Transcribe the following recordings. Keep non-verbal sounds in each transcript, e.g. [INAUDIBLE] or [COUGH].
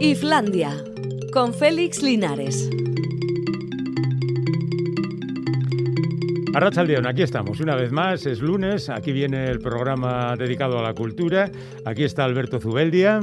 Islandia, con Félix Linares. Arrachaldeón, aquí estamos una vez más, es lunes, aquí viene el programa dedicado a la cultura, aquí está Alberto Zubeldia.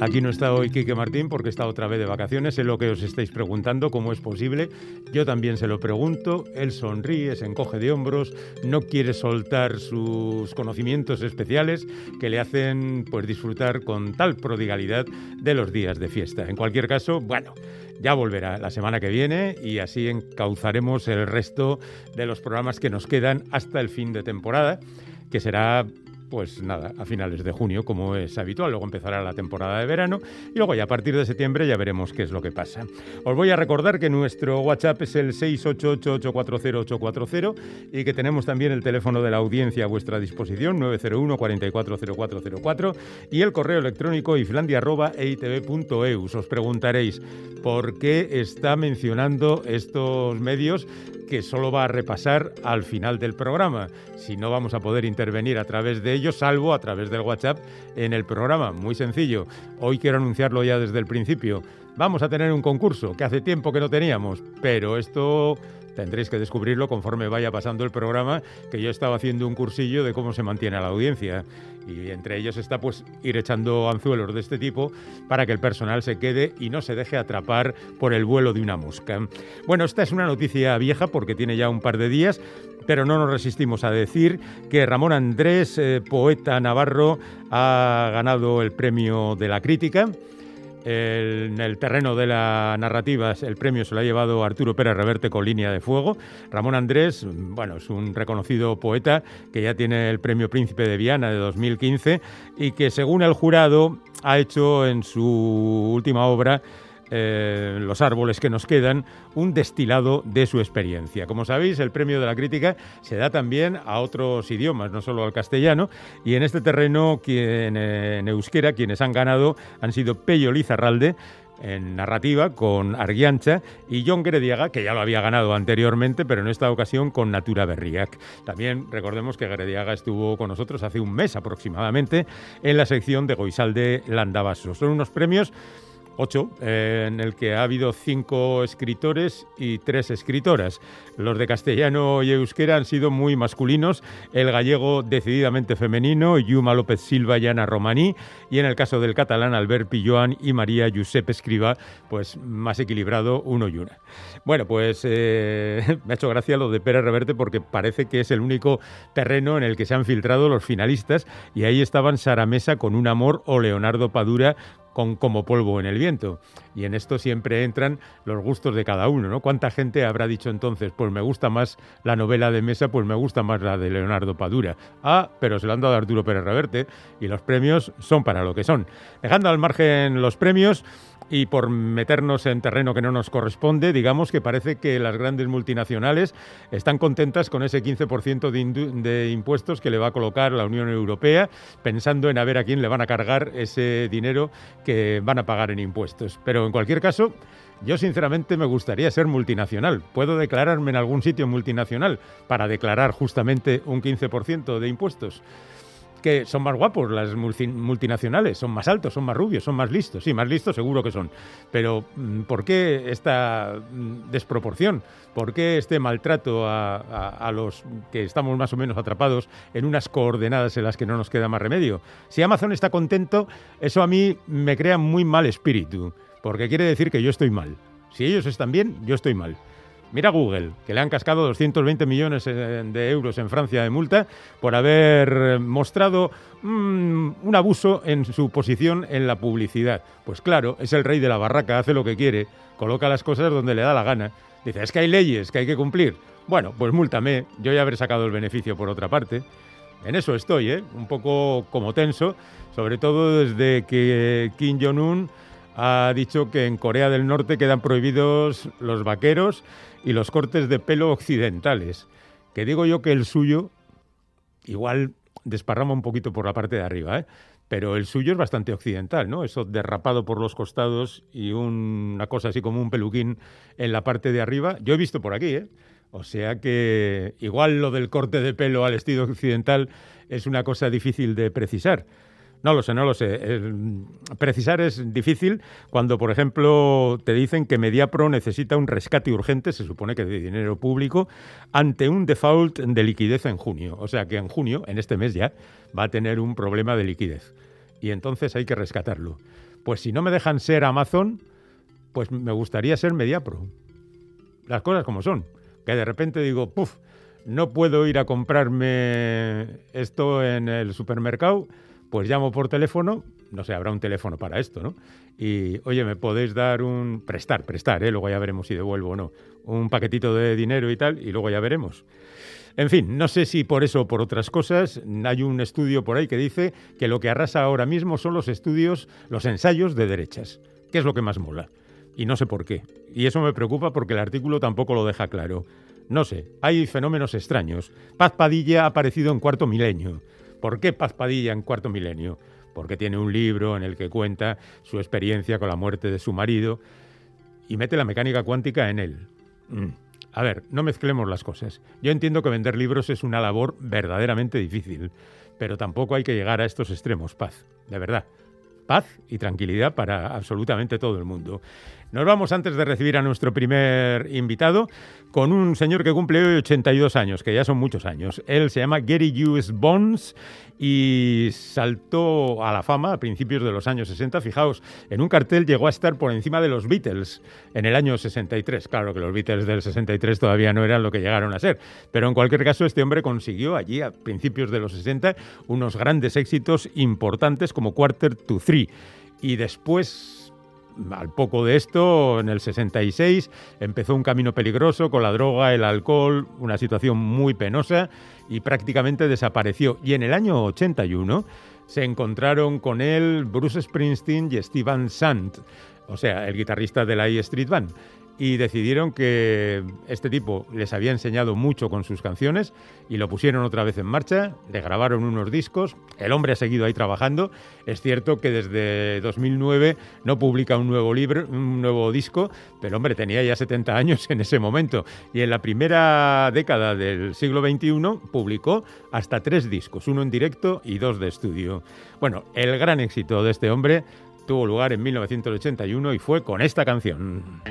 Aquí no está hoy Quique Martín porque está otra vez de vacaciones. Es lo que os estáis preguntando, cómo es posible. Yo también se lo pregunto. Él sonríe, se encoge de hombros, no quiere soltar sus conocimientos especiales que le hacen pues, disfrutar con tal prodigalidad de los días de fiesta. En cualquier caso, bueno, ya volverá la semana que viene y así encauzaremos el resto de los programas que nos quedan hasta el fin de temporada, que será pues nada, a finales de junio, como es habitual. Luego empezará la temporada de verano y luego ya a partir de septiembre ya veremos qué es lo que pasa. Os voy a recordar que nuestro WhatsApp es el 688-840-840 y que tenemos también el teléfono de la audiencia a vuestra disposición, 901 440404 y el correo electrónico iflandia.eitv.eus. Os preguntaréis por qué está mencionando estos medios que solo va a repasar al final del programa. Si no vamos a poder intervenir a través de ellos, salvo a través del WhatsApp en el programa. Muy sencillo. Hoy quiero anunciarlo ya desde el principio. Vamos a tener un concurso que hace tiempo que no teníamos, pero esto tendréis que descubrirlo conforme vaya pasando el programa, que yo estaba haciendo un cursillo de cómo se mantiene a la audiencia. Y entre ellos está pues ir echando anzuelos de este tipo para que el personal se quede y no se deje atrapar por el vuelo de una mosca. Bueno, esta es una noticia vieja porque tiene ya un par de días, pero no nos resistimos a decir que Ramón Andrés, eh, poeta navarro, ha ganado el premio de la crítica en el terreno de la narrativa, el premio se lo ha llevado Arturo Pérez Reverte con Línea de Fuego. Ramón Andrés, bueno, es un reconocido poeta que ya tiene el premio Príncipe de Viana de 2015 y que según el jurado ha hecho en su última obra eh, los árboles que nos quedan, un destilado de su experiencia. Como sabéis, el premio de la crítica se da también a otros idiomas, no solo al castellano, y en este terreno, quien, en euskera, quienes han ganado han sido Pello Lizarralde, en narrativa con Arguiancha y John Grediaga, que ya lo había ganado anteriormente, pero en esta ocasión con Natura Berriac. También recordemos que Grediaga estuvo con nosotros hace un mes aproximadamente en la sección de Goisalde Landavasos. Son unos premios ocho, eh, en el que ha habido cinco escritores y tres escritoras. Los de castellano y euskera han sido muy masculinos, el gallego decididamente femenino, Yuma López Silva y Ana Romaní, y en el caso del catalán, Albert Pilloan y María Josep Escriba, pues más equilibrado uno y una. Bueno, pues eh, [LAUGHS] me ha hecho gracia lo de Pérez Reverte porque parece que es el único terreno en el que se han filtrado los finalistas y ahí estaban Sara Mesa con un amor o Leonardo Padura con como polvo en el viento. Y en esto siempre entran los gustos de cada uno, ¿no? ¿Cuánta gente habrá dicho entonces, pues me gusta más la novela de Mesa, pues me gusta más la de Leonardo Padura? Ah, pero se lo han dado a Arturo Pérez Reverte y los premios son para lo que son. Dejando al margen los premios, y por meternos en terreno que no nos corresponde, digamos que parece que las grandes multinacionales están contentas con ese 15% de, de, impuestos que le va a colocar la Unión Europea, pensando en a ver a quién le van a cargar ese dinero que van a pagar en impuestos. Pero en cualquier caso, yo sinceramente me gustaría ser multinacional. ¿Puedo declararme en algún sitio multinacional para declarar justamente un 15% de impuestos? Que son más guapos las multinacionales, son más altos, son más rubios, son más listos. Sí, más listos seguro que son. Pero mm, ¿por qué esta mm, desproporción? ¿Por qué este maltrato a, los que estamos más o menos atrapados en unas coordenadas en las que no nos queda más remedio? Si Amazon está contento, eso a mí me crea muy mal espíritu, porque quiere decir que yo estoy mal. Si ellos están bien, yo estoy mal. Mira Google, que le han cascado 220 millones eh, de euros en Francia de multa por haber mostrado mm, un abuso en su posición en la publicidad. Pues claro, es el rey de la barraca, hace lo que quiere, coloca las cosas donde le da la gana. Dice, es que hay leyes que hay que cumplir. Bueno, pues múltame, yo ya habré sacado el beneficio por otra parte. En eso estoy, ¿eh? un poco como tenso, sobre todo desde que Kim Jong-un ha dicho que en Corea del Norte quedan prohibidos los vaqueros y los cortes de pelo occidentales. Que digo yo que el suyo igual desparrama un poquito por la parte de arriba, ¿eh? pero el suyo es bastante occidental, ¿no? Eso derrapado por los costados y una cosa así como un peluquín en la parte de arriba. Yo he visto por aquí, ¿eh? O sea que igual lo del corte de pelo al estilo occidental es una cosa difícil de precisar. No lo sé, no lo sé. precisar es difícil cuando, por ejemplo, te dicen que Mediapro necesita un rescate urgente, se supone que de dinero público, ante un default de liquidez en junio. O sea que en junio, en este mes ya, va a tener un problema de liquidez. Y entonces hay que rescatarlo. Pues si no me dejan ser Amazon, pues me gustaría ser Mediapro. Las cosas como son. Que de repente digo, puff, no puedo ir a comprarme esto en el supermercado pues llamo por teléfono, no sé, habrá un teléfono para esto, ¿no? Y, oye, ¿me podéis dar un... prestar, prestar, ¿eh? Luego ya veremos si devuelvo o no. Un paquetito de dinero y tal, y luego ya veremos. En fin, no sé si por eso o por otras cosas, hay un estudio por ahí que dice que lo que arrasa ahora mismo son los estudios, los ensayos de derechas, que es lo que más mola. Y no sé por qué. Y eso me preocupa porque el artículo tampoco lo deja claro. No sé, hay fenómenos extraños. Paz Padilla ha aparecido en cuarto milenio. ¿Por qué Paz Padilla en cuarto milenio? Porque tiene un libro en el que cuenta su experiencia con la muerte de su marido y mete la mecánica cuántica en él. Mm. A ver, no mezclemos las cosas. Yo entiendo que vender libros es una labor verdaderamente difícil, pero tampoco hay que llegar a estos extremos, paz, de verdad. Paz y tranquilidad para absolutamente todo el mundo. Nos vamos antes de recibir a nuestro primer invitado con un señor que cumple hoy 82 años, que ya son muchos años. Él se llama Gary Hughes Bones y saltó a la fama a principios de los años 60. Fijaos, en un cartel llegó a estar por encima de los Beatles en el año 63. Claro que los Beatles del 63 todavía no eran lo que llegaron a ser, pero en cualquier caso este hombre consiguió allí a principios de los 60 unos grandes éxitos importantes como Quarter to Three. Y después al poco de esto, en el 66, empezó un camino peligroso con la droga, el alcohol, una situación muy penosa y prácticamente desapareció. Y en el año 81 se encontraron con él Bruce Springsteen y Steven Sant, o sea, el guitarrista de la E Street Band y decidieron que este tipo les había enseñado mucho con sus canciones y lo pusieron otra vez en marcha, le grabaron unos discos, el hombre ha seguido ahí trabajando, es cierto que desde 2009 no publica un nuevo libro, un nuevo disco, pero hombre tenía ya 70 años en ese momento y en la primera década del siglo XXI publicó hasta tres discos, uno en directo y dos de estudio. Bueno, el gran éxito de este hombre tuvo lugar en 1981 y fue con esta canción.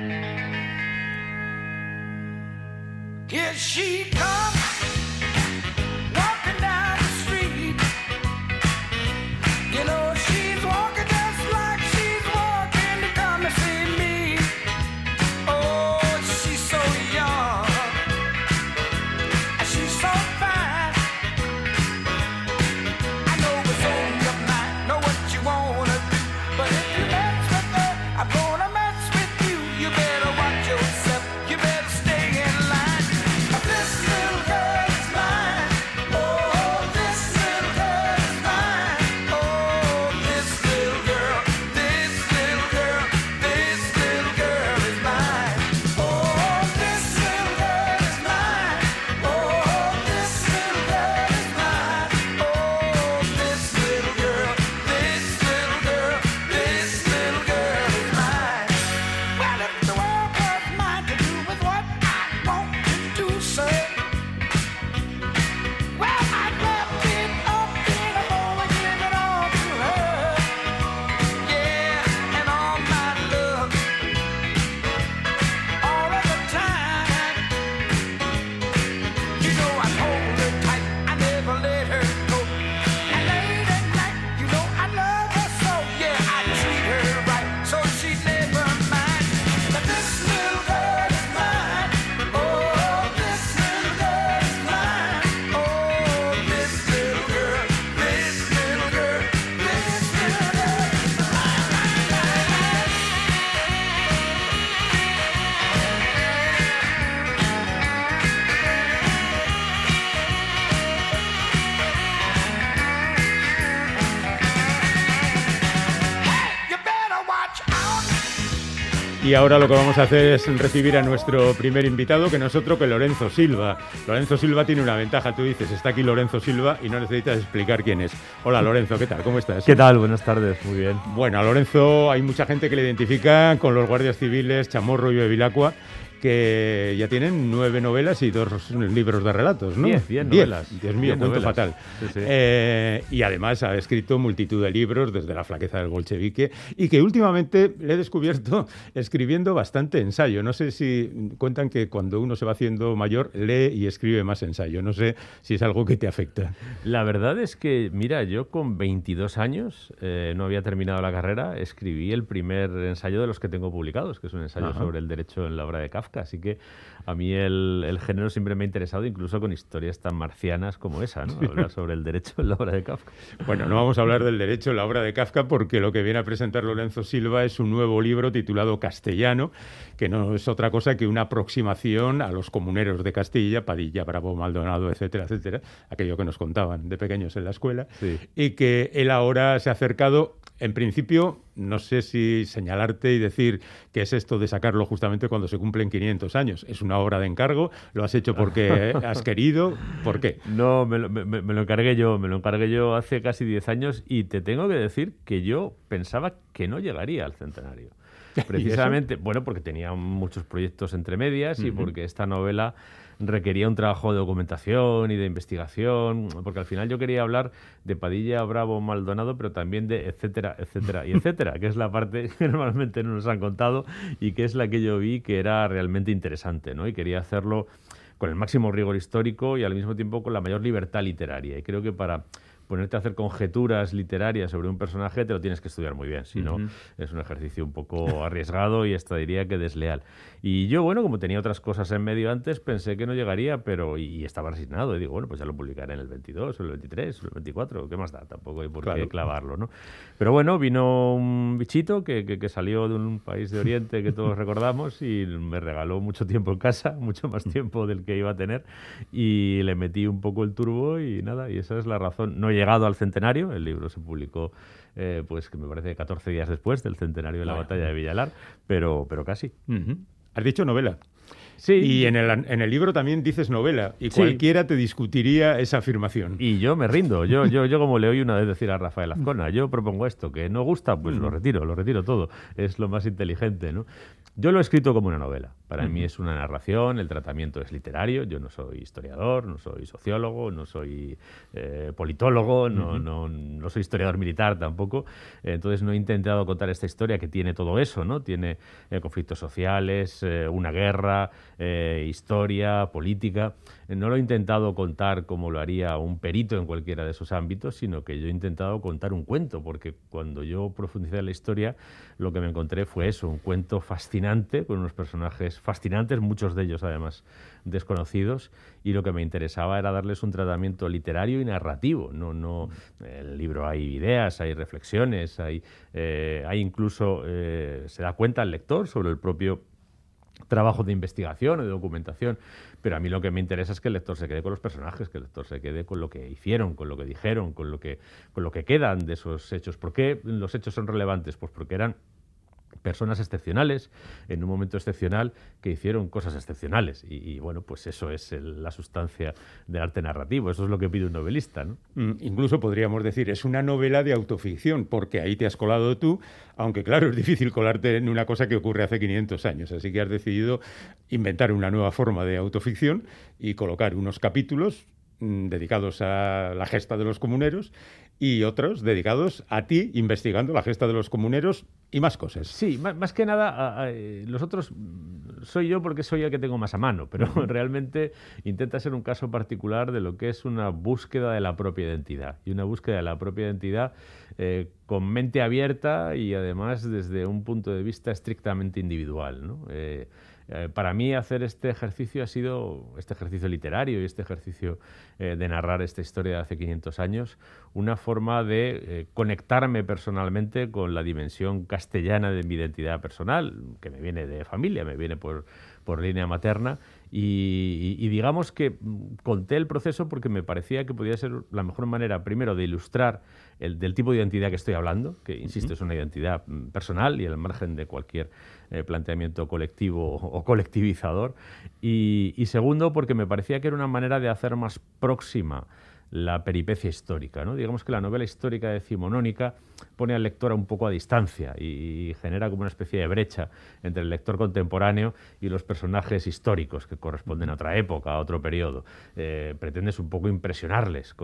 Y ahora lo que vamos a hacer es recibir a nuestro primer invitado, que no es otro que Lorenzo Silva. Lorenzo Silva tiene una ventaja, tú dices, está aquí Lorenzo Silva y no necesitas explicar quién es. Hola Lorenzo, ¿qué tal? ¿Cómo estás? ¿Qué tal? Buenas tardes, muy bien. Bueno, a Lorenzo hay mucha gente que le identifica con los guardias civiles Chamorro y Bevilacqua que ya tienen nueve novelas y dos libros de relatos, ¿no? Diez, diez novelas. Dios mío, cuento fatal. Eh, y además ha escrito multitud de libros desde La flaqueza del bolchevique y que últimamente le he descubierto [LAUGHS] escribiendo bastante ensayo. No sé si cuentan que cuando uno se va haciendo mayor lee y escribe más ensayo. No sé si es algo que te afecta. La verdad es que, mira, yo con 22 años eh, no había terminado la carrera, escribí el primer ensayo de los que tengo publicados, que es un ensayo sobre el derecho en la obra de Kafka. Así que a mí el, género siempre me ha interesado, incluso con historias tan marcianas como esa, ¿no? Hablar sobre el derecho en la obra de Kafka. Bueno, no vamos a hablar del derecho en la obra de Kafka porque lo que viene a presentar Lorenzo Silva es un nuevo libro titulado Castellano, que no es otra cosa que una aproximación a los comuneros de Castilla, Padilla, Bravo, Maldonado, etcétera, etcétera, aquello que nos contaban de pequeños en la escuela, y que él ahora se ha acercado en principio, no sé si señalarte y decir que es esto de sacarlo justamente cuando se cumplen 500 años. ¿Es una obra de encargo? ¿Lo has hecho porque [LAUGHS] has querido? ¿Por qué? No, me lo, encargué yo, me lo encargué yo hace casi 10 años y te tengo que decir que yo pensaba que no llegaría al centenario. [LAUGHS] Precisamente, bueno, porque tenía muchos proyectos entre medias y porque esta novela requería un trabajo de documentación y de investigación, porque al final yo quería hablar de Padilla, Bravo, Maldonado, pero también de etcétera, etcétera y etcétera, que es la parte [LAUGHS] que normalmente no nos han contado y que es la que yo vi que era realmente interesante, ¿no? Y quería hacerlo con el máximo rigor histórico y al mismo tiempo con la mayor libertad literaria. Y creo que para ponerte a hacer conjeturas literarias sobre un personaje te lo tienes que estudiar muy bien, si no es un ejercicio un poco arriesgado y hasta diría que desleal. Y yo, bueno, como tenía otras cosas en medio antes, pensé que no llegaría, pero y, estaba resignado. Y digo, bueno, pues ya lo publicaré en el 22 o el 23 o el 24, ¿qué más da? Tampoco hay por qué clavarlo, ¿no? Pero bueno, vino un bichito que, que, salió de un país de Oriente que todos [LAUGHS] recordamos y me regaló mucho tiempo en casa, [LAUGHS] mucho más tiempo del que iba a tener, y le metí un poco el turbo y nada, y esa es la razón. No llegado al centenario, el libro se publicó eh, pues que me parece 14 días después del centenario de la batalla de Villalar, pero, pero casi. Has dicho novela. Sí. Y en el, en el libro también dices novela, y cualquiera te discutiría esa afirmación. Y yo me rindo. Yo, yo, yo como le oí una vez decir a Rafael Azcona, yo propongo esto, que no gusta, pues lo mm. retiro, lo retiro todo. Es lo más inteligente, ¿no? Yo lo he escrito como una novela. Para mí es una narración, el tratamiento es literario. Yo no soy historiador, no soy sociólogo, no soy eh, politólogo, no, no, no, soy historiador militar tampoco. Entonces no he intentado contar esta historia que tiene todo eso, ¿no? Tiene eh, conflictos sociales, eh, una guerra, historia, política. no lo he intentado contar como lo haría un perito en cualquiera de esos ámbitos, sino que yo he intentado contar un cuento, porque cuando yo profundicé en la historia, lo que me encontré fue eso, un cuento fascinante con unos personajes fascinantes, muchos de ellos además desconocidos, y lo que me interesaba era darles un tratamiento literario y narrativo. No, no, en el libro hay ideas, hay reflexiones, hay, eh, hay incluso, eh, se da cuenta el lector sobre el propio trabajo de investigación o de documentación, pero a mí lo que me interesa es que el lector se quede con los personajes, que el lector se quede con lo que hicieron, con lo que dijeron, con lo que, con lo que quedan de esos hechos. ¿Por qué los hechos son relevantes? Pues porque eran personas excepcionales en un momento excepcional que hicieron cosas excepcionales. Y, bueno, pues eso es la sustancia del arte narrativo, eso es lo que pide un novelista. ¿no? Mm, incluso podríamos decir, es una novela de autoficción, porque ahí te has colado tú, aunque claro, es difícil colarte en una cosa que ocurre hace 500 años, así que has decidido inventar una nueva forma de autoficción y colocar unos capítulos mm, dedicados a la gesta de los comuneros y otros dedicados a ti investigando la gesta de los comuneros y más cosas. Sí, más, que nada, eh, los otros mm, soy yo porque soy el que tengo más a mano, pero [LAUGHS] realmente intenta ser un caso particular de lo que es una búsqueda de la propia identidad y una búsqueda de la propia identidad eh, con mente abierta y además desde un punto de vista estrictamente individual. ¿no? Eh, eh, para mí hacer este ejercicio ha sido, este ejercicio literario y este ejercicio eh, de narrar esta historia de hace 500 años, una forma de eh, conectarme personalmente con la dimensión castellana de mi identidad personal, que me viene de familia, me viene por, por línea materna, y, digamos que mm, conté el proceso porque me parecía que podía ser la mejor manera, primero, de ilustrar el, del tipo de identidad que estoy hablando, que, insisto, es una identidad mm, personal y al margen de cualquier eh, planteamiento colectivo [LAUGHS] o colectivizador. Y, segundo, porque me parecía que era una manera de hacer más próxima la peripecia histórica. ¿no? Digamos que la novela histórica decimonónica pone al lector un poco a distancia y, genera como una especie de brecha entre el lector contemporáneo y los personajes históricos que corresponden a otra época, a otro periodo. Eh, pretendes un poco impresionarles,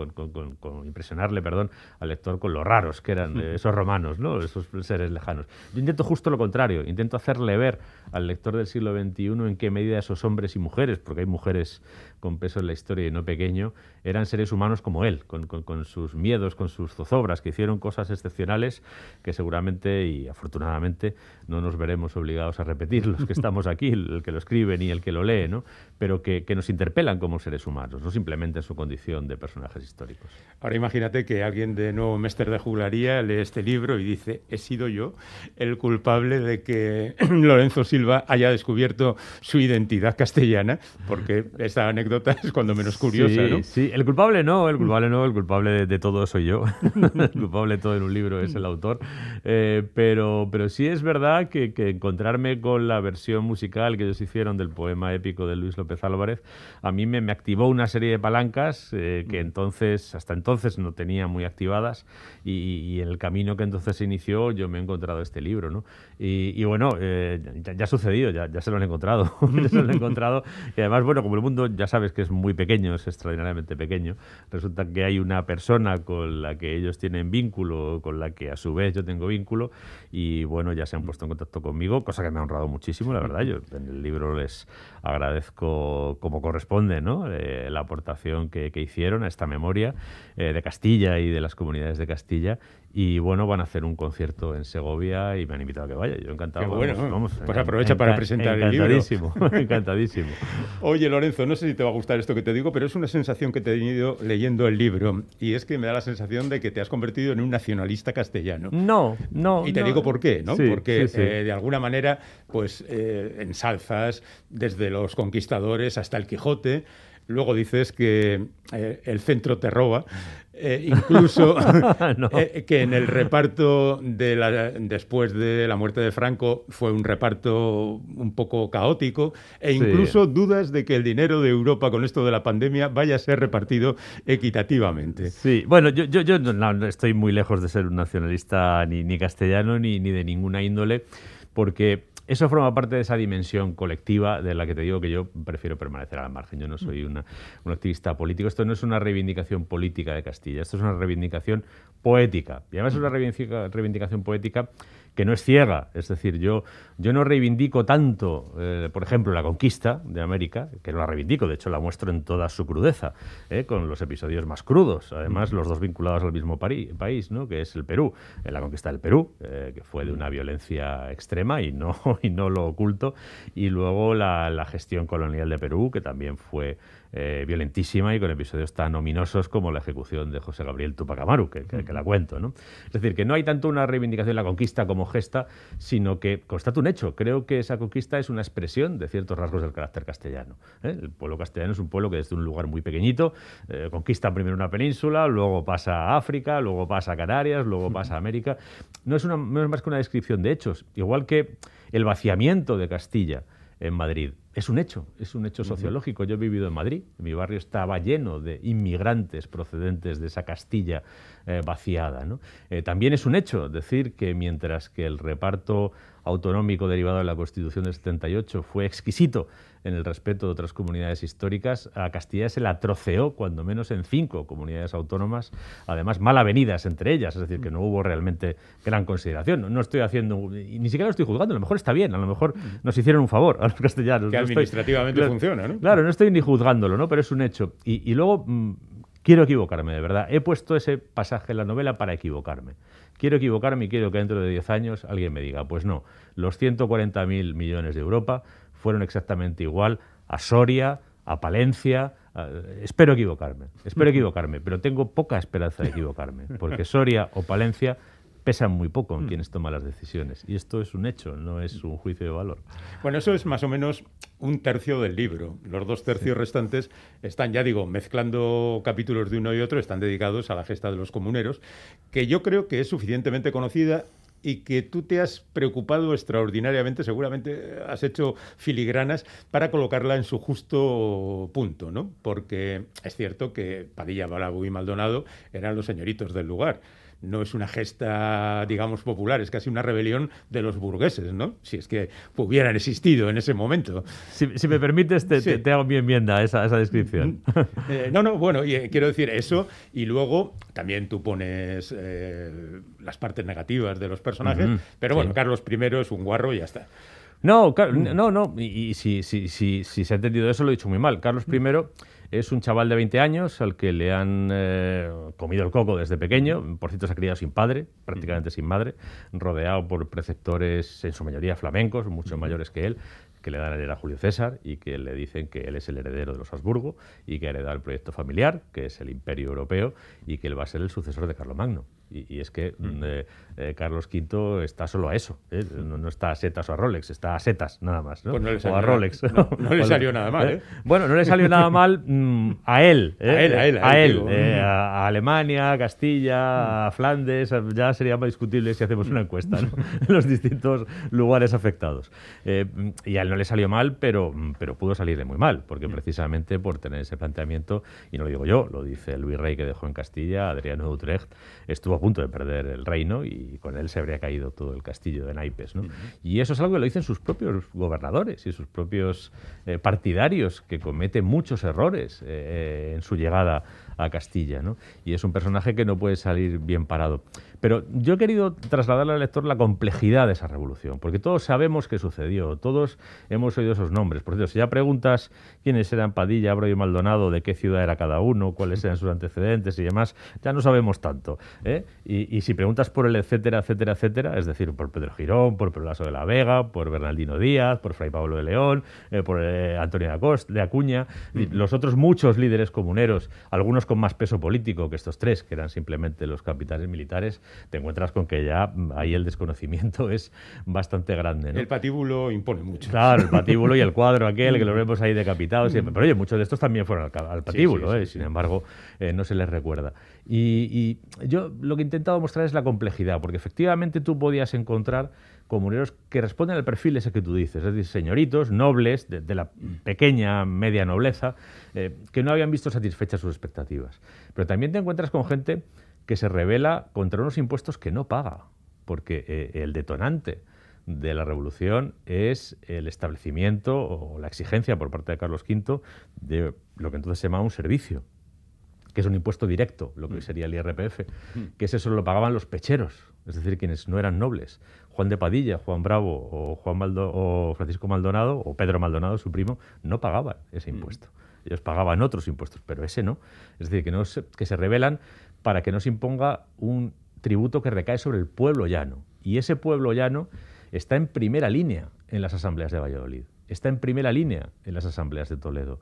impresionarle perdón, al lector con lo raros que eran esos romanos, ¿no? esos seres lejanos. Yo intento justo lo contrario, intento hacerle ver al lector del siglo XXI en qué medida esos hombres y mujeres, porque hay mujeres con peso en la historia y no pequeño, eran seres humanos como él, con, sus miedos, con sus zozobras, que hicieron cosas excepcionales que seguramente y afortunadamente no nos veremos obligados a repetir los que [LAUGHS] estamos aquí, el que lo escribe ni el que lo lee, ¿no? pero que, nos interpelan como seres humanos, no simplemente en su condición de personajes históricos. Ahora imagínate que alguien de nuevo Mester de Juglaría lee este libro y dice, he sido yo el culpable de que [CLEARS THROAT] Lorenzo Silva haya descubierto su identidad castellana, porque esta anécdota es cuando menos curiosa, ¿no? Sí, el culpable no, el culpable no, el culpable de, todo soy yo. [LAUGHS] el culpable de todo en un libro es el autor. Eh, pero, pero sí es verdad que, encontrarme con la versión musical que ellos hicieron del poema épico de Luis López Álvarez, a mí me, activó una serie de palancas eh, que entonces, hasta entonces no tenía muy activadas y, en el camino que entonces se inició yo me he encontrado este libro, ¿no? Y, bueno, eh, ya, ha sucedido, ya, ya, se lo han encontrado, [LAUGHS] ya se lo han encontrado y además, bueno, como el mundo ya sabes que es muy pequeño, es extraordinariamente pequeño, resulta que hay una persona con la que ellos tienen vínculo, con la que a su vez yo tengo vínculo y bueno, ya se han puesto en contacto conmigo, cosa que me ha honrado muchísimo, la verdad, yo en el libro les agradezco como corresponde, ¿no? Eh, la aportación que, hicieron a esta memoria eh, de Castilla y de las comunidades de Castilla y bueno, van a hacer un concierto en Segovia y me han invitado a que vaya. Yo encantado. bueno, vamos, pues aprovecha para presentar el libro. Encantadísimo, [LAUGHS] encantadísimo. Oye, Lorenzo, no sé si te va a gustar esto que te digo, pero es una sensación que te he tenido leyendo el libro y es que me da la sensación de que te has convertido en un nacionalista castellano. No, no. Y te digo por qué, ¿no? Porque eh, de alguna manera, pues eh, ensalzas desde los conquistadores hasta el Quijote. Luego dices que eh, el centro te roba. [LAUGHS] Eh, incluso [LAUGHS] [LAUGHS] eh, que en el reparto de la, después de la muerte de Franco fue un reparto un poco caótico e incluso dudas de que el dinero de Europa con esto de la pandemia vaya a ser repartido equitativamente. Sí, bueno, yo, yo, yo no, estoy muy lejos de ser un nacionalista ni, ni castellano ni, ni de ninguna índole porque eso forma parte de esa dimensión colectiva de la que te digo que yo prefiero permanecer al margen. Yo no soy un activista político. Esto no es una reivindicación política de Castilla, esto es una reivindicación poética. Y además es una reivindicación poética que no es ciega. Es decir, yo, yo no reivindico tanto, eh, por ejemplo, la conquista de América, que no la reivindico, de hecho la muestro en toda su crudeza, eh, con los episodios más crudos, además los dos vinculados al mismo país, ¿no? que es el Perú, la conquista del Perú, eh, que fue de una violencia extrema y no, [LAUGHS] y no lo oculto, y luego la, la gestión colonial de Perú, que también fue eh, violentísima y con episodios tan ominosos como la ejecución de José Gabriel Tupac Amaru, que, la cuento. ¿no? Es decir, que no hay tanto una reivindicación de la conquista como gesta, sino que constata un hecho. Creo que esa conquista es una expresión de ciertos rasgos del carácter castellano. ¿eh? El pueblo castellano es un pueblo que desde un lugar muy pequeñito eh, conquista primero una península, luego pasa a África, luego pasa a Canarias, luego pasa a América. No es, una, no es más que una descripción de hechos, igual que el vaciamiento de Castilla en Madrid es un hecho, es un hecho sociológico. Yo he vivido en Madrid, mi barrio estaba lleno de inmigrantes procedentes de esa Castilla eh, vaciada. Eh, también es un hecho decir que mientras que el reparto autonómico derivado de la Constitución del 78 fue exquisito en el respeto de otras comunidades históricas, a Castilla se la troceó cuando menos en cinco comunidades autónomas, además mal avenidas entre ellas, es decir, que no hubo realmente gran consideración. No estoy haciendo, ni siquiera lo estoy juzgando, a lo mejor está bien, a lo mejor nos hicieron un favor a los castellanos. Que administrativamente funciona, ¿no? Claro, no estoy ni juzgándolo, ¿no? Pero es un hecho. Y, luego... Mm, quiero equivocarme, de verdad. He puesto ese pasaje en la novela para equivocarme. Quiero equivocarme y quiero que dentro de 10 años alguien me diga, pues no, los 140.000 millones de Europa fueron exactamente igual a Soria, a Palencia. espero equivocarme, espero [LAUGHS] equivocarme, pero tengo poca esperanza de equivocarme, porque Soria o Palencia pesan muy poco en mm. quienes toman las decisiones. Y esto es un hecho, no es un juicio de valor. Bueno, eso es más o menos un tercio del libro. Los dos tercios restantes están, ya digo, mezclando capítulos de uno y otro, están dedicados a la gesta de los comuneros, que yo creo que es suficientemente conocida y que tú te has preocupado extraordinariamente, seguramente has hecho filigranas para colocarla en su justo punto, ¿no? Porque es cierto que Padilla, Balabo y Maldonado eran los señoritos del lugar no es una gesta, digamos, popular, es casi una rebelión de los burgueses, ¿no? Si es que hubieran existido en ese momento. Si, me permites, te, hago mi enmienda a esa, esa descripción. Eh, no, no, bueno, y, eh, quiero decir eso, y luego también tú pones eh, las partes negativas de los personajes, pero bueno, Carlos I es un guarro y ya está. No, no, no, y, si, si, si, si, se ha entendido eso, lo he dicho muy mal. Carlos I es un chaval de 20 años al que le han eh, comido el coco desde pequeño. Por cierto, se ha criado sin padre, prácticamente sin madre, rodeado por preceptores, en su mayoría flamencos, mucho mayores que él, que le dan a Julio César y que le dicen que él es el heredero de los Habsburgo y que hereda el proyecto familiar, que es el imperio europeo, y que él va a ser el sucesor de Carlomagno. Y, es que mm. eh, eh, Carlos V está solo a eso. ¿eh? No, está a setas o a Rolex, está a setas nada más. ¿no? Pues o a Rolex. No, [LAUGHS] le salió nada mal. ¿eh? Bueno, no le salió nada mal mm, a él. A él, a él. A, él, a, Alemania, a Castilla, a Flandes. Ya sería más discutible si hacemos una encuesta [LAUGHS] en los distintos lugares afectados. y a él no le salió mal, pero, pero pudo salirle muy mal, porque mm. precisamente por tener ese planteamiento, y no lo digo yo, lo dice el virrey que dejó en Castilla, Adriano de Utrecht, estuvo punto de perder el reino y con él se habría caído todo el castillo de naipes. ¿no? Y eso es algo que lo dicen sus propios gobernadores y sus propios eh, partidarios, que cometen muchos errores eh, eh, en su llegada a Castilla. ¿no? Y es un personaje que no puede salir bien parado. Pero yo he querido trasladarle al lector la complejidad de esa revolución, porque todos sabemos qué sucedió, todos hemos oído esos nombres. Por cierto, si ya preguntas quiénes eran Padilla, Abro y Maldonado, de qué ciudad era cada uno, cuáles eran sus antecedentes y demás, ya no sabemos tanto. ¿eh? Y, si preguntas por el etcétera, etcétera, etcétera, es decir, por Pedro Girón, por Pedro de la Vega, por Bernardino Díaz, por Fray Pablo de León, eh, por eh, Antonio de Acuña, los otros muchos líderes comuneros, algunos con más peso político que estos tres, que eran simplemente los capitanes militares, te encuentras con que ya ahí el desconocimiento [LAUGHS] es bastante grande. El patíbulo impone mucho. Claro, el patíbulo y el cuadro aquel que lo [LAUGHS] vemos ahí decapitado siempre. Pero oye, muchos de estos también fueron al, patíbulo, ¿eh? sin embargo, eh, no se les recuerda. Y, yo lo que he intentado mostrar es la complejidad, porque efectivamente tú podías encontrar comuneros que responden al perfil ese que tú dices, es decir, señoritos, nobles, de, la pequeña, media nobleza, eh, que no habían visto satisfechas sus expectativas. Pero también te encuentras con gente que se revela contra unos impuestos que no paga, porque eh, el detonante de la revolución es el establecimiento o la exigencia por parte de Carlos V de lo que entonces se llamaba un servicio, que es un impuesto directo, lo que mm. sería el IRPF, mm. que es eso lo pagaban los pecheros, es decir, quienes no eran nobles. Juan de Padilla, Juan Bravo o, Juan o Francisco Maldonado o Pedro Maldonado, su primo, no pagaban ese mm. impuesto. Ellos pagaban otros impuestos, pero ese no. Es decir, que, no que se revelan para que no se imponga un tributo que recae sobre el pueblo llano. Y ese pueblo llano está en primera línea en las asambleas de Valladolid, está en primera línea en las asambleas de Toledo.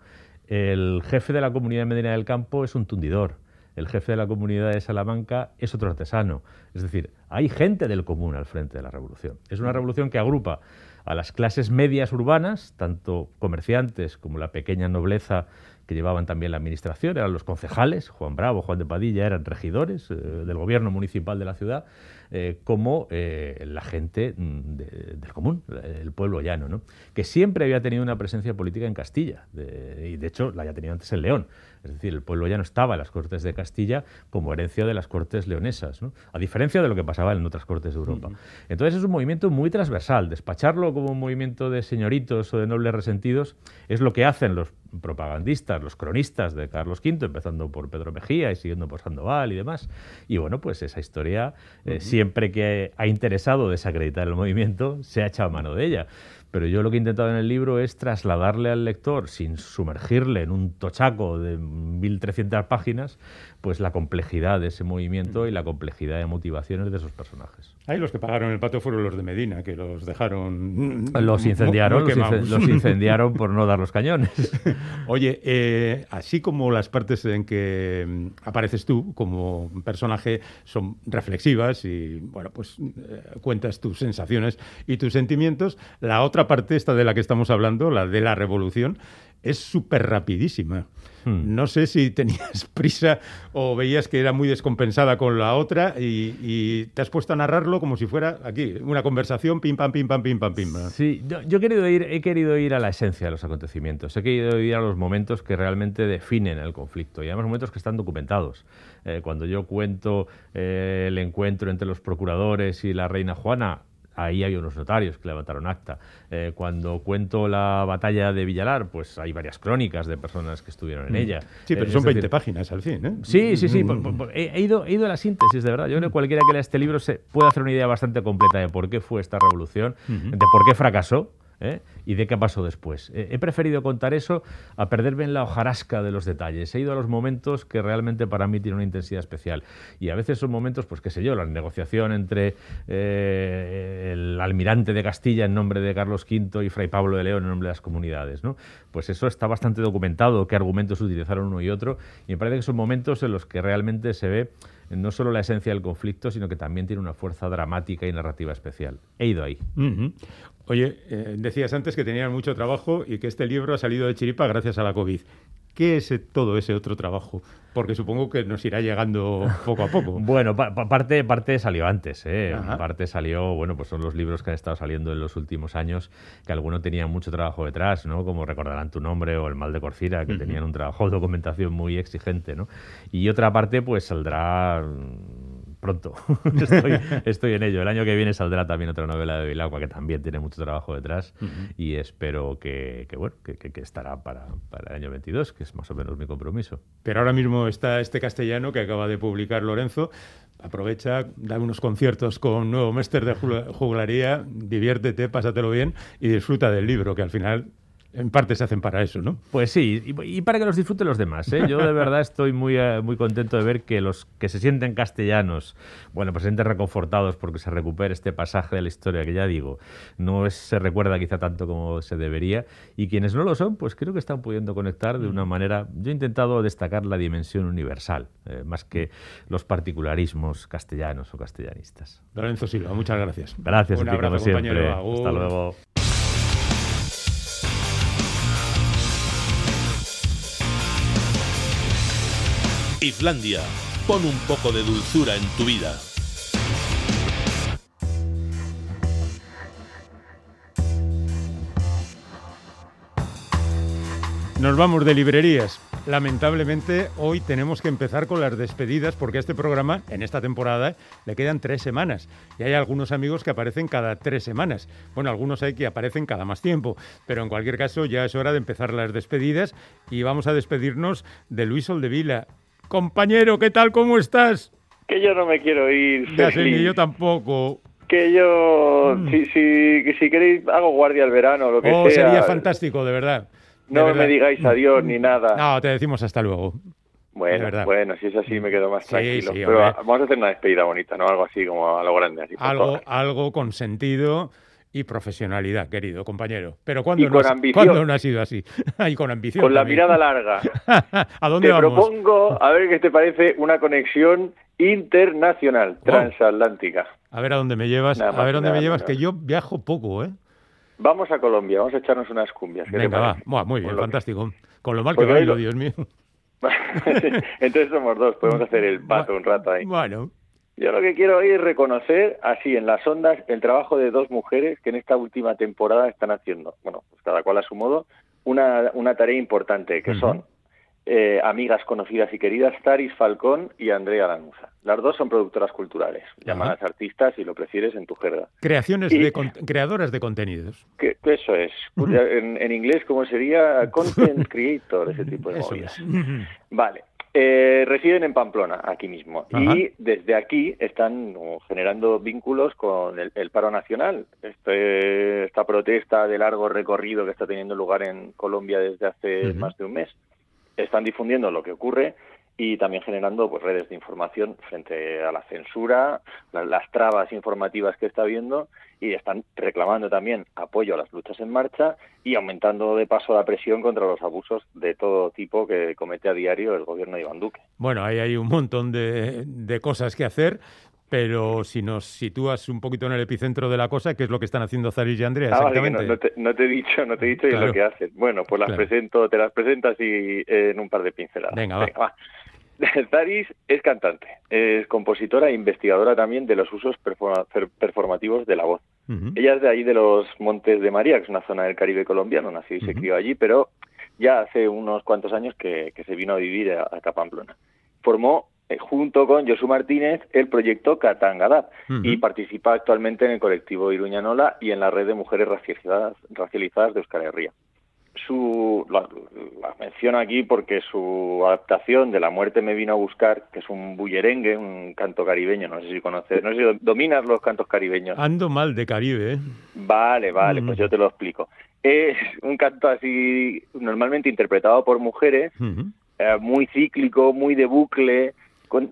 El jefe de la comunidad de Medina del Campo es un tundidor, el jefe de la comunidad de Salamanca es otro artesano. Es decir, hay gente del común al frente de la revolución. Es una revolución que agrupa a las clases medias urbanas, tanto comerciantes como la pequeña nobleza que llevaban también la administración, eran los concejales, Juan Bravo, Juan de Padilla, eran regidores eh, del gobierno municipal de la ciudad, eh, como eh, la gente mm, del común, el pueblo llano, ¿no? que siempre había tenido una presencia política en Castilla, y de hecho la había tenido antes en León. Es decir, el pueblo ya no estaba en las Cortes de Castilla como herencia de las Cortes leonesas, ¿no? a diferencia de lo que pasaba en otras Cortes de Europa. Entonces es un movimiento muy transversal. Despacharlo como un movimiento de señoritos o de nobles resentidos es lo que hacen los propagandistas, los cronistas de Carlos V, empezando por Pedro Mejía y siguiendo por Sandoval y demás. Y bueno, pues esa historia, eh, siempre que ha interesado desacreditar el movimiento, se ha echado mano de ella. Pero yo lo que he intentado en el libro es trasladarle al lector, sin sumergirle en un tochaco de 1.300 páginas, pues la complejidad de ese movimiento y la complejidad de motivaciones de esos personajes. Ahí los que pagaron el pato fueron los de Medina, que los dejaron... Los incendiaron, los, incendiaron por no dar los cañones. [LAUGHS] Oye, eh, así como las partes en que mm, apareces tú como personaje son reflexivas y, bueno, pues eh, cuentas tus sensaciones y tus sentimientos, la otra parte, esta de la que estamos hablando, la de la revolución, es súper rapidísima. Hmm. No sé si tenías [LAUGHS] prisa o veías que era muy descompensada con la otra y, y te has puesto a narrarlo como si fuera aquí, una conversación, pim, pam, pim, pam, pim, pam, pim. Sí, yo, yo he, querido ir, he querido ir a la esencia de los acontecimientos, he querido ir a los momentos que realmente definen el conflicto y además momentos que están documentados. Eh, cuando yo cuento eh, el encuentro entre los procuradores y la reina Juana, ahí hay unos notarios que levantaron acta. Eh, cuando cuento la batalla de Villalar, pues hay varias crónicas de personas que estuvieron en ella. Sí, pero Eh, son es 20 decir, páginas al fin, ¿eh? Sí, sí, sí. por- por- por- he, he ido, he ido a la síntesis, de verdad. Yo creo que cualquiera que lea este libro se puede hacer una idea bastante completa de por qué fue esta revolución, de por qué fracasó. ¿Eh? y de qué pasó después. Eh, he preferido contar eso a perderme en la hojarasca de los detalles. He ido a los momentos que realmente para mí tienen una intensidad especial. Y a veces son momentos, pues qué sé yo, la negociación entre eh, el almirante de Castilla en nombre de Carlos V y Fray Pablo de León en nombre de las comunidades. ¿no? Pues eso está bastante documentado, qué argumentos utilizaron uno y otro. Y me parece que son momentos en los que realmente se ve no solo la esencia del conflicto, sino que también tiene una fuerza dramática y narrativa especial. He ido ahí. Ujú. Oye, eh, decías antes que tenían mucho trabajo y que este libro ha salido de chiripa gracias a la COVID. ¿Qué es todo ese otro trabajo? Porque supongo que nos irá llegando poco a poco. [LAUGHS] Bueno, pa- pa- parte, parte salió antes, ¿eh? Parte salió, bueno, pues son los libros que han estado saliendo en los últimos años, que alguno tenía mucho trabajo detrás, ¿no? Como recordarán tu nombre o El mal de Corcira, que tenían un trabajo de [LAUGHS] documentación muy exigente, ¿no? Y otra parte, pues saldrá pronto. [LAUGHS] estoy, estoy en ello. El año que viene saldrá también otra novela de Vilagua, que también tiene mucho trabajo detrás, y espero que, que, bueno, que, que- que estará para, para el año 22, que es más o menos mi compromiso. Pero ahora mismo está este castellano que acaba de publicar Lorenzo. Aprovecha, da unos conciertos con nuevo máster de jugla- juglaría, diviértete, pásatelo bien y disfruta del libro, que al final en parte se hacen para eso, ¿no? Pues sí, y, y para que los disfruten los demás. ¿eh? Yo de verdad estoy muy, eh, muy contento de ver que los que se sienten castellanos, bueno, pues se sienten reconfortados porque se recupere este pasaje de la historia que ya digo, no es- se recuerda quizá tanto como se debería. Y quienes no lo son, pues creo que están pudiendo conectar de una manera. Yo he intentado destacar la dimensión universal, eh, más que los particularismos castellanos o castellanistas. Lorenzo Silva, muchas gracias. Gracias Un a ti, como abrazo, siempre. compañero. Hasta luego. Islandia, pon un poco de dulzura en tu vida. Nos vamos de librerías. Lamentablemente, hoy tenemos que empezar con las despedidas porque a este programa, en esta temporada, le quedan tres semanas. Y hay algunos amigos que aparecen cada tres semanas. Bueno, algunos hay que aparecen cada más tiempo. Pero en cualquier caso, ya es hora de empezar las despedidas y vamos a despedirnos de Luis Oldevila. Compañero, ¿qué tal? ¿Cómo estás? Que yo no me quiero ir. Ya sé, ni yo tampoco. Que yo, Mm. si, si, si queréis, hago guardia al verano, lo que Oh, sea. sería fantástico, de verdad. De No verdad. me digáis adiós ni nada. No, te decimos hasta luego. bueno, bueno, si es así me quedo más Sí, tranquilo. sí, Pero hombre. vamos a hacer una despedida bonita, ¿no? Algo así como a lo grande. Así, algo, algo con sentido y profesionalidad, querido compañero. Pero cuando, no, cuándo no ha sido así? [LAUGHS] y con ambición. Con la también. mirada larga. [LAUGHS] ¿A dónde Te vamos? propongo, a ver qué te parece, una conexión internacional, transatlántica. A ver a dónde me llevas. Nada a ver dónde me llevas, que yo viajo poco, ¿eh? Vamos a Colombia, vamos a echarnos unas cumbias. ¿qué te Venga, va. Buah, muy bien, Con lo que- fantástico. Con lo mal que bailo, lo- Dios mío. [LAUGHS] Entonces somos dos, podemos hacer el pato un rato ahí. Bueno, Yo lo que quiero hoy es reconocer, así en las ondas, el trabajo de dos mujeres que en esta última temporada están haciendo, bueno, pues cada cual a su modo, una, una tarea importante, que son eh, amigas conocidas y queridas, Taris Falcón y Andrea Lanusa. Las dos son productoras culturales, llamadas artistas, si lo prefieres, en tu jerga. creaciones Y- de con- creadoras de contenidos. Que, eso es. En, en inglés, ¿cómo sería? [LAUGHS] Content creator, ese tipo de Eso movidas. Vale. Eh, residen en Pamplona, aquí mismo. Ajá. Y desde aquí están generando vínculos con el, el paro nacional. Este- esta protesta de largo recorrido que está teniendo lugar en Colombia desde hace más de un mes. Están difundiendo lo que ocurre y también generando pues, redes de información frente a la censura, la- las trabas informativas que está habiendo y están reclamando también apoyo a las luchas en marcha y aumentando de paso la presión contra los abusos de todo tipo que comete a diario el gobierno de Iván Duque. Bueno, ahí hay un montón de, de cosas que hacer. pero si nos sitúas un poquito en el epicentro de la cosa, ¿qué es lo que están haciendo Zaris y Andrea? Ah, vale, exactamente. no, no te, no te he dicho, no te he dicho y es lo que hacen. Bueno, pues las Claro. presento, te las presentas y eh, en un par de pinceladas. Venga, va. [LAUGHS] Zaris es cantante, es compositora e investigadora también de los usos performa- per- performativos de la voz. Ella es de ahí de los Montes de María, que es una zona del Caribe colombiano, nació y se crió allí, pero ya hace unos cuantos años que, que se vino a vivir a, acá a Pamplona. Formó, eh, junto con Josu Martínez, el proyecto Katangadap Ujú. y participa actualmente en el colectivo Iruñanola y en la red de mujeres racializadas, racializadas de Euskal Herria. Su, la, la menciono aquí porque su adaptación de La muerte me vino a buscar, que es un bullerengue, un canto caribeño, no sé si conoces, no sé si dominas los cantos caribeños. Ando mal de Caribe, ¿eh? Vale, vale, Mm. pues yo te lo explico. Es un canto así, normalmente interpretado por mujeres, eh, muy cíclico, muy de bucle, con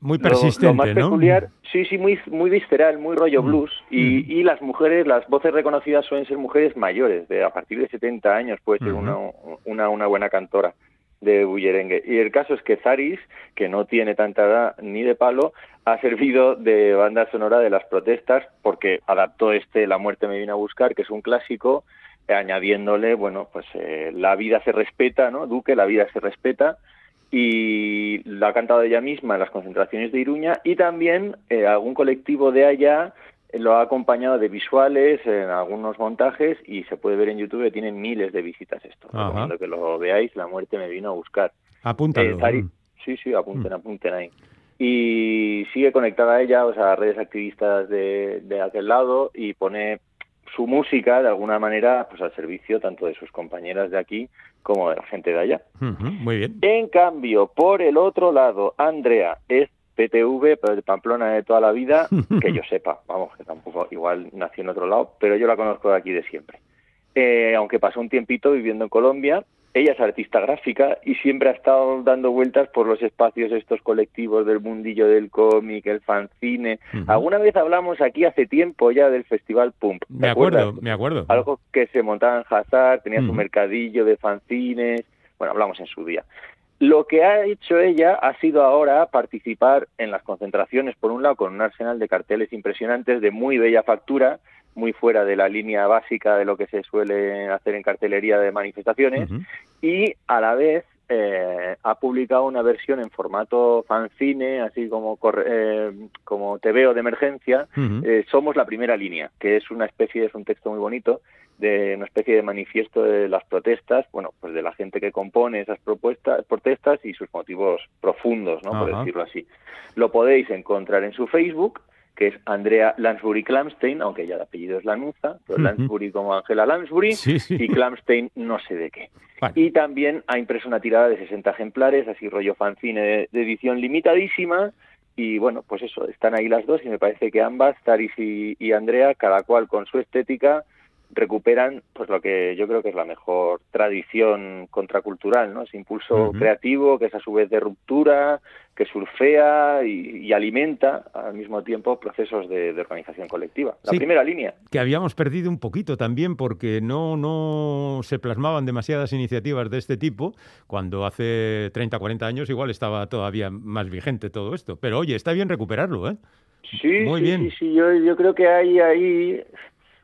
Muy persistente, lo, más ¿no? peculiar, sí, sí, muy, muy visceral, muy rollo Mm, blues. Y, mm. y las mujeres, las voces reconocidas suelen ser mujeres mayores, de a partir de 70 años puede ser una, una, una buena cantora de bullerengue. Y el caso es que Zaris, que no tiene tanta edad ni de palo, ha servido de banda sonora de las protestas porque adaptó este La muerte me vino a buscar, que es un clásico, añadiéndole, bueno, pues eh, la vida se respeta, ¿no? Duque, la vida se respeta, y la ha cantado ella misma en las concentraciones de Iruña y también eh, algún colectivo de allá lo ha acompañado de visuales en algunos montajes y se puede ver en YouTube, tiene miles de visitas esto. Recomiendo que lo veáis, La muerte me vino a buscar. Apúntalo. Eh, Zari- Mm. sí, sí, apunten, Mm. apunten ahí. Y sigue conectada a ella, o sea, a redes activistas de, de aquel lado y pone su música de alguna manera pues al servicio tanto de sus compañeras de aquí como de la gente de allá. Muy bien. En cambio, por el otro lado, Andrea es PTV, pero de Pamplona de toda la vida, [LAUGHS] que yo sepa, vamos, que tampoco, igual nació en otro lado, pero yo la conozco de aquí de siempre. Eh, aunque pasó un tiempito viviendo en Colombia, ella es artista gráfica y siempre ha estado dando vueltas por los espacios estos colectivos del mundillo del cómic, el fanzine. Alguna vez hablamos aquí hace tiempo ya del Festival Pump. ¿te Me acuerdo, acuerdas? me acuerdo. algo que se montaba en Hazard, tenía su mercadillo de fanzines, bueno, hablamos en su día. Lo que ha hecho ella ha sido ahora participar en las concentraciones, por un lado, con un arsenal de carteles impresionantes de muy bella factura, muy fuera de la línea básica de lo que se suele hacer en cartelería de manifestaciones, y a la vez eh, ha publicado una versión en formato fanzine, así como, corre- eh, como TVO de emergencia, eh, Somos la primera línea, que es una especie, es un texto muy bonito, de una especie de manifiesto de las protestas, bueno, pues de la gente que compone esas propuestas, protestas y sus motivos profundos, ¿no? Por decirlo así. Lo podéis encontrar en su Facebook, que es Andrea Lansbury Clamstein, aunque ya el apellido es Lanuza, pero. Lansbury como Angela Lansbury, Sí, sí. y Clamstein no sé de qué. Vale. Y también ha impreso una tirada de 60 ejemplares, así rollo fanzine de, de edición limitadísima. Y bueno, pues eso, están ahí las dos y me parece que ambas, Taris y, y Andrea, cada cual con su estética, recuperan pues lo que yo creo que es la mejor tradición contracultural, ¿no? Ese impulso creativo que es a su vez de ruptura, que surfea y, y alimenta al mismo tiempo procesos de, de organización colectiva. La Sí. primera línea. que habíamos perdido un poquito también porque no, no se plasmaban demasiadas iniciativas de este tipo, cuando hace 30, 40 años igual estaba todavía más vigente todo esto. Pero oye, está bien recuperarlo, ¿eh? Sí, Muy sí, bien. sí, sí, yo, yo creo que hay ahí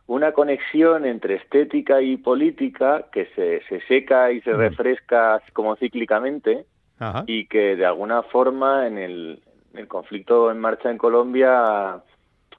una conexión entre estética y política que se, se seca y se refresca como cíclicamente Ajá. y que de alguna forma en el, en el conflicto en marcha en Colombia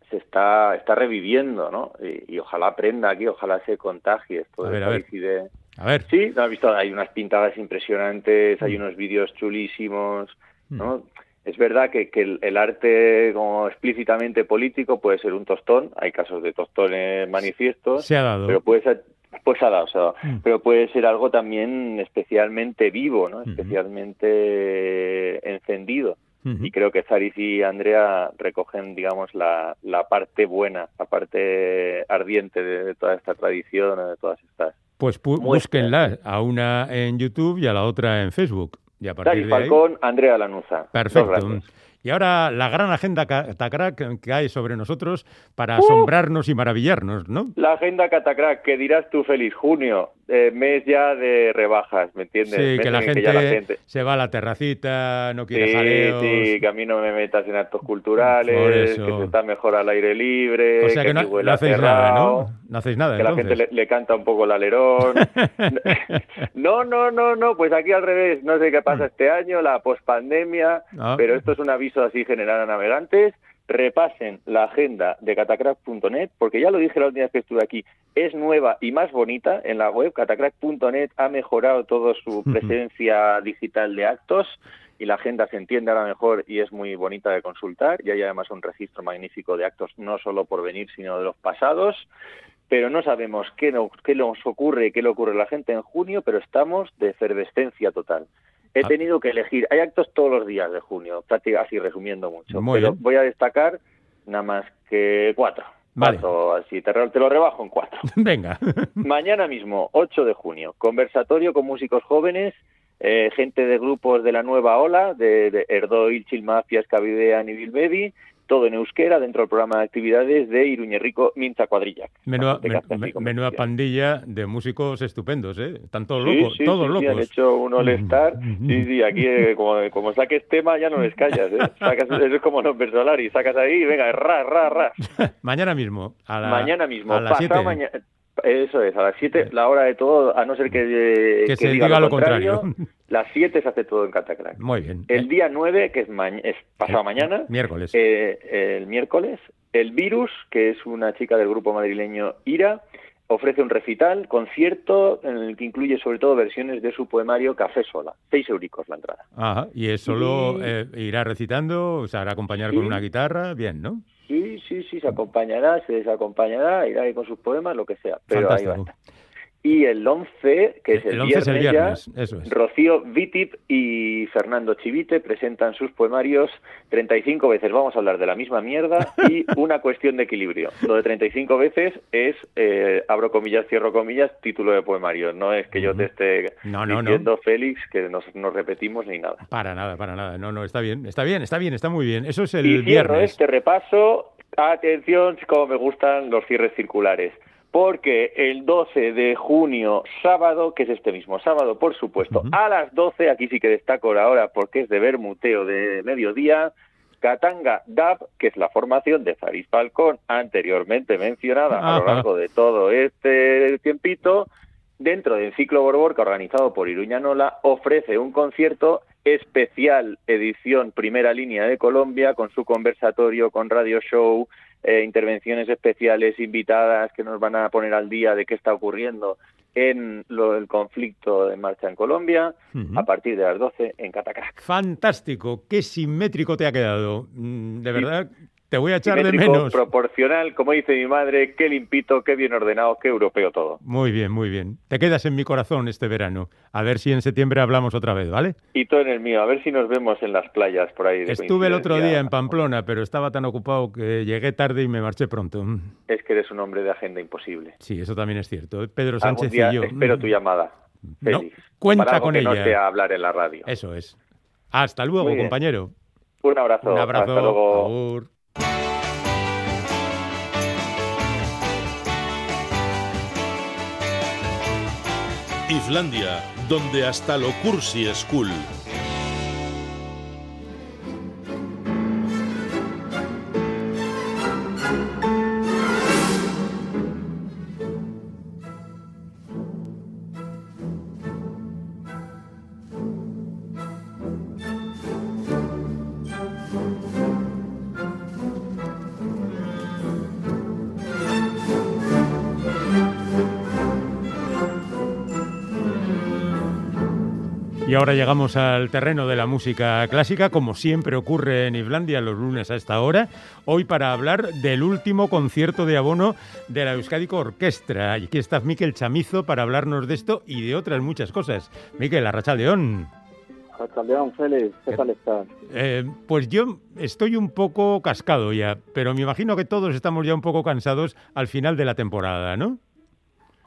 se está, está reviviendo, ¿no? Y, y ojalá aprenda aquí, ojalá se contagie esto A de ver, a ver. de- A ver. Sí, ¿no has visto? Hay unas pintadas impresionantes, hay Mm. unos vídeos chulísimos, ¿no? Mm. Es verdad que, que el, el arte como explícitamente político puede ser un tostón, hay casos de tostones manifiestos, Se ha dado. pero puede ser, pues ha dado, o sea, Mm. pero puede ser algo también especialmente vivo, ¿no? Ujú. Especialmente encendido. Ujú. Y creo que Zaris y Andrea recogen, digamos, la, la parte buena, la parte ardiente de, de toda esta tradición, de todas estas Pues búsquenlas, a una en YouTube y a la otra en Facebook. Y a partir Zaris de ahí... Falcón, Andrea Lanuza. Dos Perfecto. Y ahora la gran agenda Catacrack que hay sobre nosotros para asombrarnos y maravillarnos, ¿no? La agenda Catacrack, que dirás tú feliz junio, eh, mes ya de rebajas, ¿me entiendes? Sí, que la, gente ya la gente- se va a la terracita, no quiere Sí, jaleos. sí, que a mí no me metas en actos culturales, que se está mejor al aire libre, O sea que, aquí no, no hacéis nada, ¿no? No hacéis nada, que la entonces. gente le, le canta un poco el alerón. [LAUGHS] no, no, no, no, pues aquí al revés, no sé qué pasa este año, la pospandemia, Mm. Ah. pero esto es un aviso así general a navegantes. Repasen la agenda de catacrack.net, porque ya lo dije la última vez que estuve aquí, es nueva y más bonita en la web. Catacrack.net ha mejorado toda su presencia digital de actos y la agenda se entiende ahora mejor y es muy bonita de consultar. Y hay además un registro magnífico de actos, no solo por venir, sino de los pasados pero no sabemos qué nos, qué nos ocurre, qué le ocurre a la gente en junio, pero estamos de efervescencia total. He Ah. tenido que elegir, hay actos todos los días de junio, así resumiendo mucho, Muy pero bien. voy a destacar nada más que cuatro. Vale. Cuatro, así, te, lo rebajo en cuatro. [LAUGHS] Venga. [LAUGHS] Mañana mismo, 8 de junio, conversatorio con músicos jóvenes, eh, gente de grupos de la nueva ola, de, de Erdoil, Chilmafia, Escabidean y Bilbebi, todo en euskera dentro del programa de actividades de Iruñerrico Minza Cuadrilla. Menuda, men- menuda pandilla de músicos estupendos, ¿eh? Están todos Sí, locos, sí, todos sí, locos. han hecho un all-star. Sí, sí, aquí eh, como, como saques tema ya no les callas. ¿eh? [LAUGHS] Sacas, eso es como los Solari, sacas ahí y venga, ra, ra, ra. [LAUGHS] Mañana mismo. A la, mañana mismo, A las pasado 7. mañana. Eso es, a las 7, la hora de todo, a no ser que, eh, Que se diga lo contrario. las 7 se hace todo en Catacrack. Muy bien. El Eh, día 9, que es, ma- es pasado mañana, Miércoles. eh, el miércoles, el Virus, que es una chica del grupo madrileño Ira, ofrece un recital, concierto, en el que incluye sobre todo versiones de su poemario Café Sola. Seis euricos la entrada. Ajá. Y es solo y- eh, irá recitando, se hará acompañar con una guitarra, bien, ¿no? Sí, sí, sí, se acompañará, se desacompañará, irá ahí con sus poemas, lo que sea. Pero ahí va a Fantástico. estar. Y el 11, que es el, El 11 es el viernes, viernes, ya, eso es. Rocío Vitip y Fernando Chivite presentan sus poemarios 35 veces. Vamos a hablar de la misma mierda y [LAUGHS] una cuestión de equilibrio. Lo de 35 veces es, eh, abro comillas, cierro comillas, título de poemario. No es que yo te esté No, no, no. diciendo, Félix, que nos, nos repetimos ni nada. Para nada, para nada. No, no, está bien, está bien, está bien, está muy bien. Eso es el y cierro viernes. este repaso. Atención, como me gustan los cierres circulares. Porque el 12 de junio, sábado, que es este mismo sábado, por supuesto, a las 12, aquí sí que destaco la hora porque es de bermuteo de mediodía, Katanga DAB, que es la formación de Faris Falcón, anteriormente mencionada a lo largo de todo este tiempito, dentro del ciclo Borborca organizado por Iruña Nola, ofrece un concierto especial edición primera línea de Colombia con su conversatorio, con radio show, eh, intervenciones especiales invitadas que nos van a poner al día de qué está ocurriendo en lo, el conflicto en marcha en Colombia a partir de las 12 en Catacrac. Fantástico, qué simétrico te ha quedado. Mm, De verdad, te voy a echar de menos. proporcional, como dice mi madre, qué limpito, qué bien ordenado, qué europeo todo. Muy bien, muy bien. Te quedas en mi corazón este verano. A ver si en septiembre hablamos otra vez, ¿vale? Y todo en el mío, a ver si nos vemos en las playas por ahí. de Estuve el otro día en Pamplona, pero estaba tan ocupado que llegué tarde y me marché pronto. Mm, Es que eres un hombre de agenda imposible. Sí, eso también es cierto. Pedro Sánchez día y yo. espero tu llamada. No, Félix, cuenta para algo con que no ella. sea hablar en la radio. Eso es. Hasta luego, compañero. Un abrazo. Un abrazo. Hasta luego. Agur. Islandia, donde hasta lo cursi es cool. Ahora llegamos al terreno de la música clásica, como siempre ocurre en Islandia los lunes a esta hora. Hoy para hablar del último concierto de abono de la Euskadico Orquestra. Y aquí está Miquel Chamizo para hablarnos de esto y de otras muchas cosas. Miquel, Arracha León. León, Félix, ¿qué tal estás? Eh, pues yo estoy un poco cascado ya, pero me imagino que todos estamos ya un poco cansados al final de la temporada, ¿no?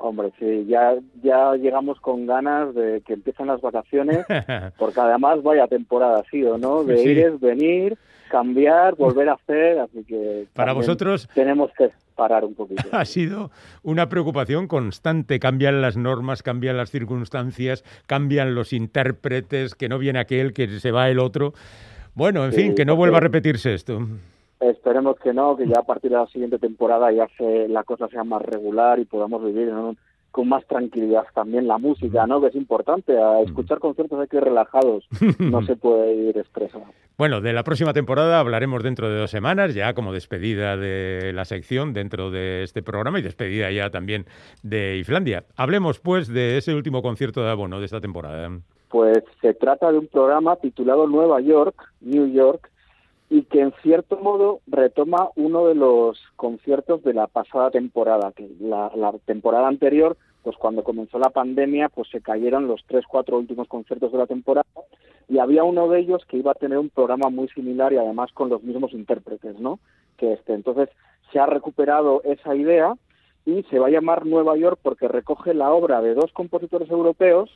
Hombre, sí, ya, ya llegamos con ganas de que empiecen las vacaciones, [LAUGHS] porque además vaya temporada, sí o no, de Sí. ir venir, cambiar, volver a hacer, así que Para vosotros- tenemos que parar un poquito. [LAUGHS] ha sido una preocupación constante. Cambian las normas, cambian las circunstancias, cambian los intérpretes, que no viene aquel, que se va el otro. Bueno, en Sí, fin, que no vuelva a repetirse esto. Esperemos que no, que ya a partir de la siguiente temporada ya se, la cosa sea más regular y podamos vivir en un- con más tranquilidad también la música, ¿no? Que es importante. A escuchar conciertos hay que ir relajados, [LAUGHS] no se puede ir estresado. Bueno, de la próxima temporada hablaremos dentro de dos semanas, ya como despedida de la sección dentro de este programa y despedida ya también de Islandia. Hablemos, pues, de ese último concierto de abono de esta temporada. Pues se trata de un programa titulado Nueva York, New York, y que en cierto modo retoma uno de los conciertos de la pasada temporada, que la, temporada anterior, pues cuando comenzó la pandemia, pues se cayeron los tres, cuatro últimos conciertos de la temporada, y había uno de ellos que iba a tener un programa muy similar y además con los mismos intérpretes, ¿no? Que este. Entonces se ha recuperado esa idea y se va a llamar Nueva York porque recoge la obra de dos compositores europeos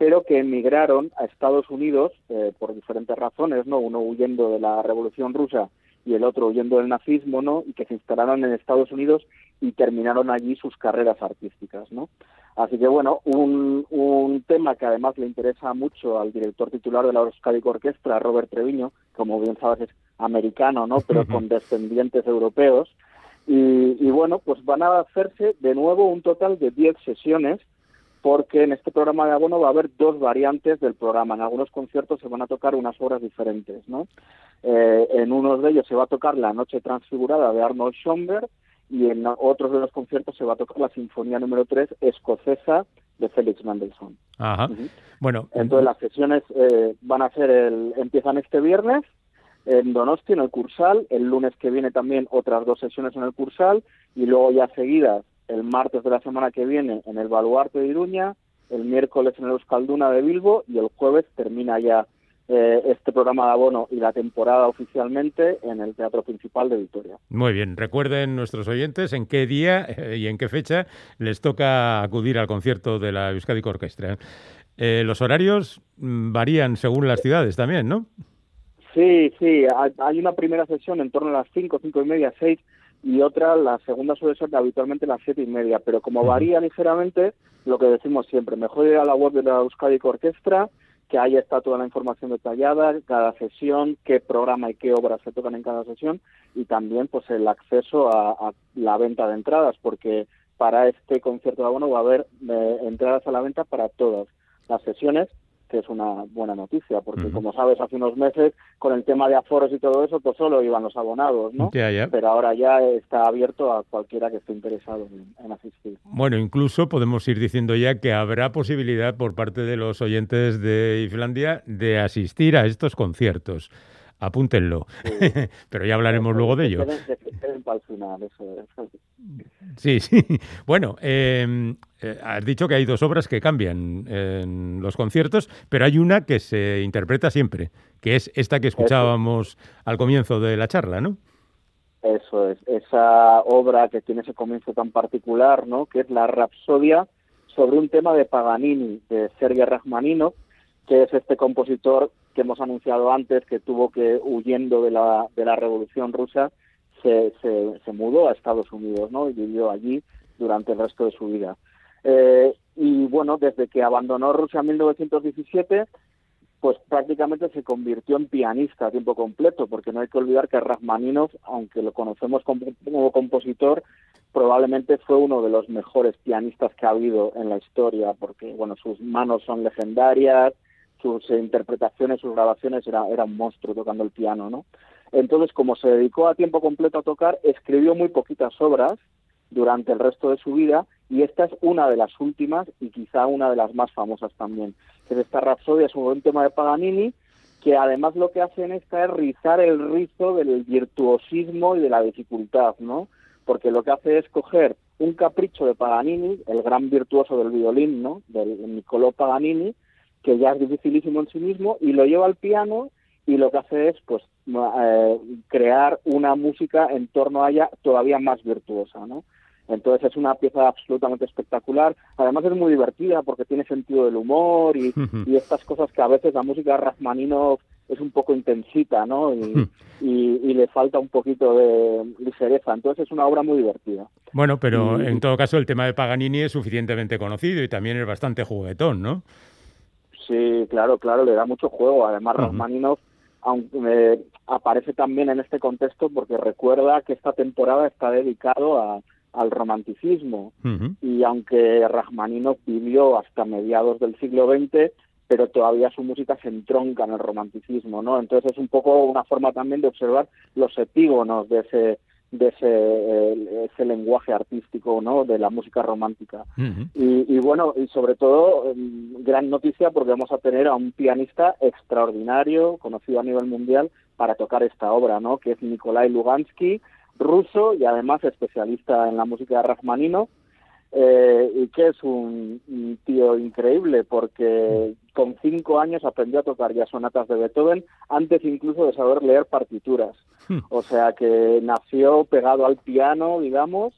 pero que emigraron a Estados Unidos eh, por diferentes razones, ¿no? Uno huyendo de la Revolución Rusa y el otro huyendo del nazismo, ¿no? Y que se instalaron en Estados Unidos y terminaron allí sus carreras artísticas, ¿no? Así que bueno, un, un tema que además le interesa mucho al director titular de la Euskadi Orquestra, Robert Treviño, como bien sabes es americano, ¿no? Pero con descendientes europeos. Y, y bueno, pues van a hacerse de nuevo un total de 10 sesiones porque en este programa de abono va a haber dos variantes del programa. En algunos conciertos se van a tocar unas obras diferentes, ¿no? Eh, en unos de ellos se va a tocar La Noche Transfigurada de Arnold Schoenberg y en otros de los conciertos se va a tocar la Sinfonía número 3 escocesa de Félix Mendelssohn. Ajá. Ujú. Bueno, Entonces las sesiones eh, van a ser el, empiezan este viernes en Donosti, en el Cursal, el lunes que viene también otras dos sesiones en el Cursal y luego ya seguidas el martes de la semana que viene en el Baluarte de Iruña, el miércoles en el Euskalduna de Bilbo y el jueves termina ya eh, este programa de abono y la temporada oficialmente en el Teatro Principal de Vitoria. Muy bien, recuerden nuestros oyentes en qué día eh, y en qué fecha les toca acudir al concierto de la Euskadi Orquestra. Eh, los horarios mm, varían según las ciudades también, ¿no? Sí, sí, hay- una primera sesión en torno a las 5, cinco y media, 6 y otra, la segunda suele ser habitualmente las siete y media, pero como varía ligeramente, lo que decimos siempre, mejor ir a la web de la Euskadi Orquestra, que ahí está toda la información detallada, cada sesión, qué programa y qué obras se tocan en cada sesión, y también pues el acceso a, a la venta de entradas, porque para este concierto de abono va a haber eh, entradas a la venta para todas las sesiones, que es una buena noticia, porque como sabes, hace unos meses, con el tema de aforos y todo eso, pues solo iban los abonados, ¿no? Pero ahora ya está abierto a cualquiera que esté interesado en, en asistir. Bueno, incluso podemos ir diciendo ya que habrá posibilidad por parte de los oyentes de Islandia de asistir a estos conciertos. Apúntenlo. [LAUGHS] Pero ya hablaremos luego de ello. Sí, sí. [LAUGHS] Bueno, eh, eh, has dicho que hay dos obras que cambian en los conciertos, pero hay una que se interpreta siempre, que es esta que escuchábamos al comienzo de la charla, ¿no? Eso es, esa obra que tiene ese comienzo tan particular, ¿no? Que es la Rapsodia sobre un tema de Paganini, de Sergei Rachmaninoff, que es este compositor que hemos anunciado antes, que tuvo que, huyendo de la, de la Revolución Rusa, se, se, mudó a Estados Unidos, ¿no? Y vivió allí durante el resto de su vida. Eh, y bueno, desde que abandonó Rusia en 1917, pues prácticamente se convirtió en pianista a tiempo completo, porque no hay que olvidar que Rachmaninoff, aunque lo conocemos como, como compositor, probablemente fue uno de los mejores pianistas que ha habido en la historia, porque bueno, sus manos son legendarias, sus interpretaciones, sus grabaciones, era, era un monstruo tocando el piano, ¿no? Entonces, como se dedicó a tiempo completo a tocar, escribió muy poquitas obras durante el resto de su vida y esta es una de las últimas y quizá una de las más famosas también. Es esta Rapsodia, es un tema de Paganini que además lo que hace en esta es rizar el rizo del virtuosismo y de la dificultad, ¿no? Porque lo que hace es coger un capricho de Paganini, el gran virtuoso del violín, ¿no? Del Niccolò Paganini, que ya es dificilísimo en sí mismo, y lo lleva al piano y lo que hace es pues eh, crear una música en torno a ella todavía más virtuosa, ¿no? Entonces es una pieza absolutamente espectacular. Además es muy divertida porque tiene sentido del humor y, [LAUGHS] y estas cosas que a veces la música de Rachmaninoff es un poco intensita, ¿no? [LAUGHS] Y, y, le falta un poquito de ligereza. Entonces es una obra muy divertida. Bueno, pero en todo caso el tema de Paganini es suficientemente conocido y también es bastante juguetón, ¿no? Sí, claro, claro, le da mucho juego. Además, Rachmaninoff aunque eh, aparece también en este contexto porque recuerda que esta temporada está dedicado a, al romanticismo y aunque Rachmaninoff vivió hasta mediados del siglo XX pero todavía su música se entronca en el romanticismo, ¿no? Entonces es un poco una forma también de observar los epígonos de ese de ese, ese lenguaje artístico no de la música romántica. Y, bueno y sobre todo mm, gran noticia porque vamos a tener a un pianista extraordinario conocido a nivel mundial para tocar esta obra no que es Nikolai Lugansky ruso y además especialista en la música de Rachmaninoff eh, y que es un, tío increíble porque con cinco años aprendió a tocar ya sonatas de Beethoven antes incluso de saber leer partituras. Hmm. O sea que nació pegado al piano, digamos,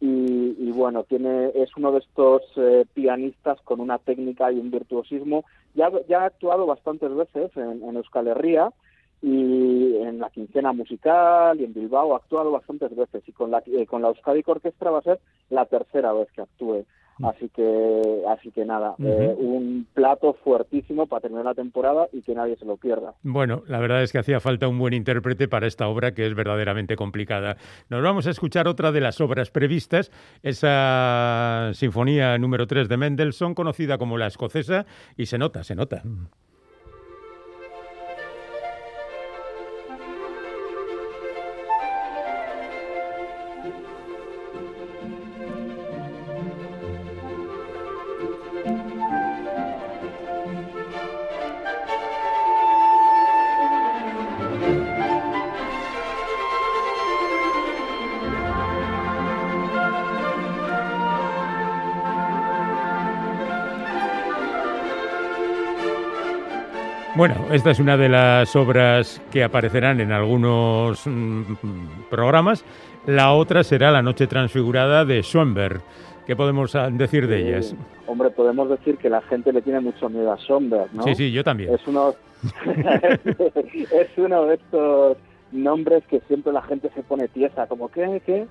y, bueno, tiene es uno de estos eh, pianistas con una técnica y un virtuosismo. Ya, ya ha actuado bastantes veces en, en Euskal Herria y en la quincena musical y en Bilbao ha actuado bastantes veces y con la eh, con la Euskadi Orquestra va a ser la tercera vez que actúe. Mm. así que así que nada eh, un plato fuertísimo para terminar la temporada y que nadie se lo pierda. Bueno la verdad es que hacía falta un buen intérprete para esta obra que es verdaderamente complicada. Nos vamos a escuchar otra de las obras previstas esa sinfonía número 3 de Mendelssohn conocida como la escocesa y se nota se nota Bueno, esta es una de las obras que aparecerán en algunos mm, programas. La otra será La Noche Transfigurada de Schoenberg. ¿Qué podemos ah, decir de ellas? Hombre, podemos decir que la gente le tiene mucho miedo a Schoenberg, ¿no? Sí, sí, yo también. Es uno, [LAUGHS] es uno de estos nombres que siempre la gente se pone tiesa, como que, qué.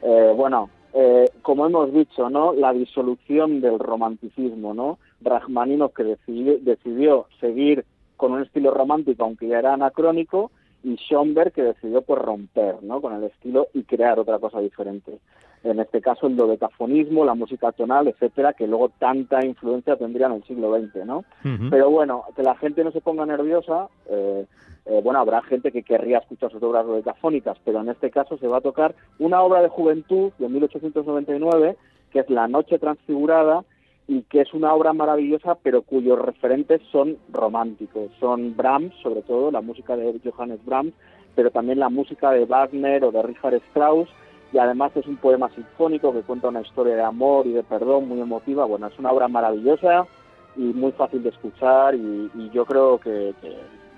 Eh, bueno, eh, como hemos dicho, ¿no? La disolución del romanticismo, ¿no? Rachmaninoff que decidió, decidió seguir con un estilo romántico, aunque ya era anacrónico, y Schoenberg que decidió pues romper ¿no? con el estilo y crear otra cosa diferente. En este caso el dodecafonismo, la música tonal, etcétera, que luego tanta influencia tendría en el siglo XX, ¿no? Pero bueno, que la gente no se ponga nerviosa, eh, eh, bueno, habrá gente que querría escuchar sus obras dodecafónicas, pero en este caso se va a tocar una obra de juventud de 1899, que es La Noche Transfigurada, y que es una obra maravillosa, pero cuyos referentes son románticos. Son Brahms, sobre todo, la música de Johannes Brahms, pero también la música de Wagner o de Richard Strauss, y además es un poema sinfónico que cuenta una historia de amor y de perdón muy emotiva. Bueno, es una obra maravillosa y muy fácil de escuchar y, yo creo que,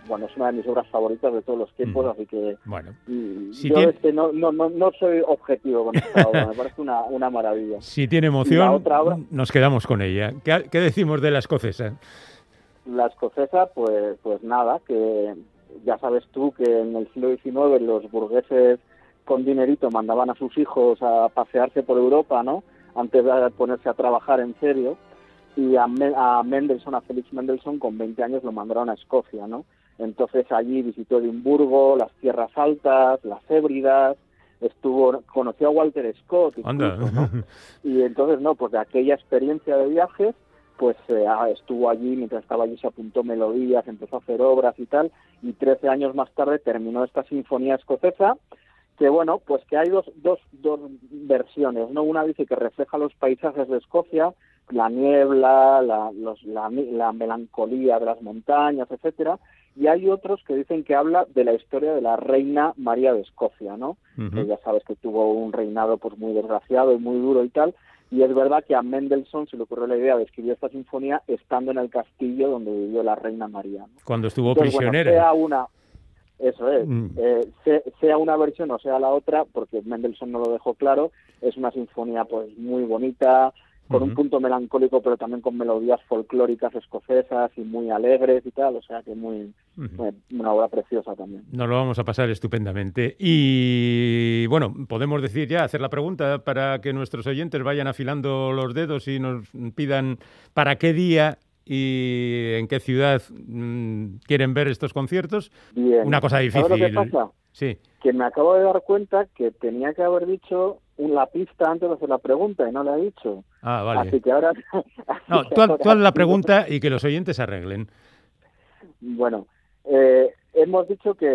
bueno, es una de mis obras favoritas de todos los tiempos, así que bueno, yo este, no, no, no, soy objetivo con esta obra, me parece una, una maravilla. Si tiene emoción, nos quedamos con ella. ¿Qué, ¿Qué, decimos de la escocesa? La escocesa, pues, pues nada, que ya sabes tú que en el siglo XIX los burgueses con dinerito mandaban a sus hijos a pasearse por Europa, ¿no? Antes de ponerse a trabajar en serio. Y a, a Mendelssohn, a Felix Mendelssohn, con 20 años lo mandaron a Escocia, ¿no? Entonces allí visitó Edimburgo, las Tierras Altas, las Hébridas, estuvo, conoció a Walter Scott [LAUGHS] y entonces no, pues de aquella experiencia de viajes, pues eh, ah, estuvo allí, mientras estaba allí se apuntó melodías, empezó a hacer obras y tal, y 13 años más tarde terminó esta sinfonía escocesa, que bueno, pues que hay dos, dos, dos versiones, ¿no? Una dice que refleja los paisajes de Escocia, la niebla, la, los, la, la melancolía de las montañas, etcétera, y hay otros que dicen que habla de la historia de la reina María de Escocia, ¿no? que ya sabes que tuvo un reinado pues muy desgraciado y muy duro y tal, y es verdad que a Mendelssohn se le ocurrió la idea de escribir esta sinfonía estando en el castillo donde vivió la reina María. Cuando estuvo prisionera. una, Eso es. Mm. Eh, se- sea una versión o sea la otra, porque Mendelssohn no lo dejó claro, es una sinfonía pues muy bonita, con un punto melancólico, pero también con melodías folclóricas escocesas y muy alegres y tal, o sea que muy una obra preciosa también. Nos lo vamos a pasar estupendamente. Y bueno, podemos decir ya, hacer la pregunta para que nuestros oyentes vayan afilando los dedos y nos pidan para qué día y en qué ciudad mm, quieren ver estos conciertos. Bien. Una cosa ¿Sabes lo que difícil. pasa? Sí. Que me acabo de dar cuenta que tenía que haber dicho un- la pista antes de hacer la pregunta y no la he dicho. Ah, vale. Así que ahora... [LAUGHS] No, tú, haz- ahora tú haz la pregunta y que los oyentes arreglen. Bueno, eh, hemos dicho que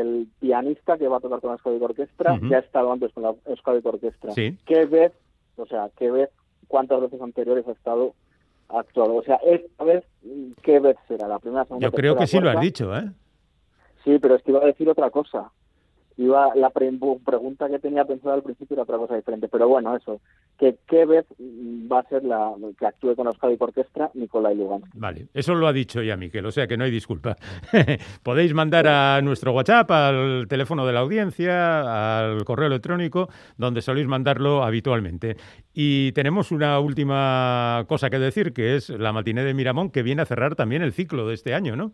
el pianista que va a tocar con la Euskadi Orquestra Ujú. ya ha estado antes con la Euskadi Orquestra. Sí. ¿Qué vez, o sea, qué vez, cuántas veces anteriores ha estado actuado? O sea, esta vez, ¿qué vez será? ¿La primera, segunda, Yo creo que sí lo has dicho, ¿eh? Sí, pero es que iba a decir otra cosa. Iba, la pre- pregunta que tenía pensada al principio era otra cosa diferente. Pero bueno, eso. que ¿Qué vez va a ser la que actúe con Euskadi Orquestra Nicolai Luganski? Vale, eso lo ha dicho ya Miquel, o sea que no hay disculpa. [LAUGHS] Podéis mandar a nuestro WhatsApp, al teléfono de la audiencia, al correo electrónico, donde soléis mandarlo habitualmente. Y tenemos una última cosa que decir, que es la matiné de Miramón, que viene a cerrar también el ciclo de este año, ¿no?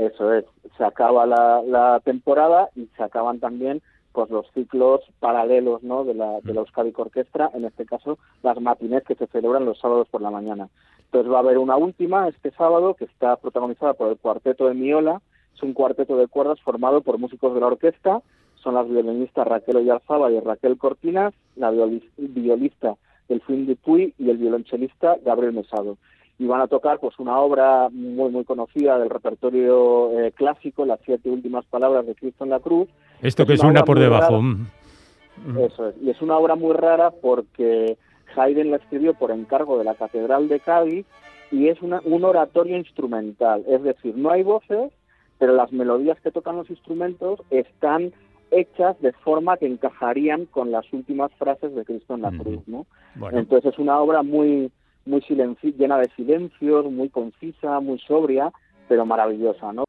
Eso es, se acaba la, la temporada y se acaban también pues los ciclos paralelos ¿no? de la, de la Euskadi Orquestra, en este caso las matinés que se celebran los sábados por la mañana. Entonces va a haber una última este sábado que está protagonizada por el cuarteto de Miola, es un cuarteto de cuerdas formado por músicos de la orquesta, son las violinistas Raquel Oyarzábal y Raquel Cortinas, la violi- violista Delfín Dupuy y el violonchelista Gabriel Mesado y van a tocar pues una obra muy muy conocida del repertorio eh, clásico, las siete últimas palabras de Cristo en la cruz. Esto Es que una suena por debajo. rara. Mm. Eso es. Y es una obra muy rara porque Haydn la escribió por encargo de la Catedral de Cádiz y es una, un oratorio instrumental. Es decir, no hay voces, pero las melodías que tocan los instrumentos están hechas de forma que encajarían con las últimas frases de Cristo en la cruz, ¿no? Bueno, Entonces es una obra muy muy silenci- llena de silencios, muy concisa, muy sobria, pero maravillosa, ¿no?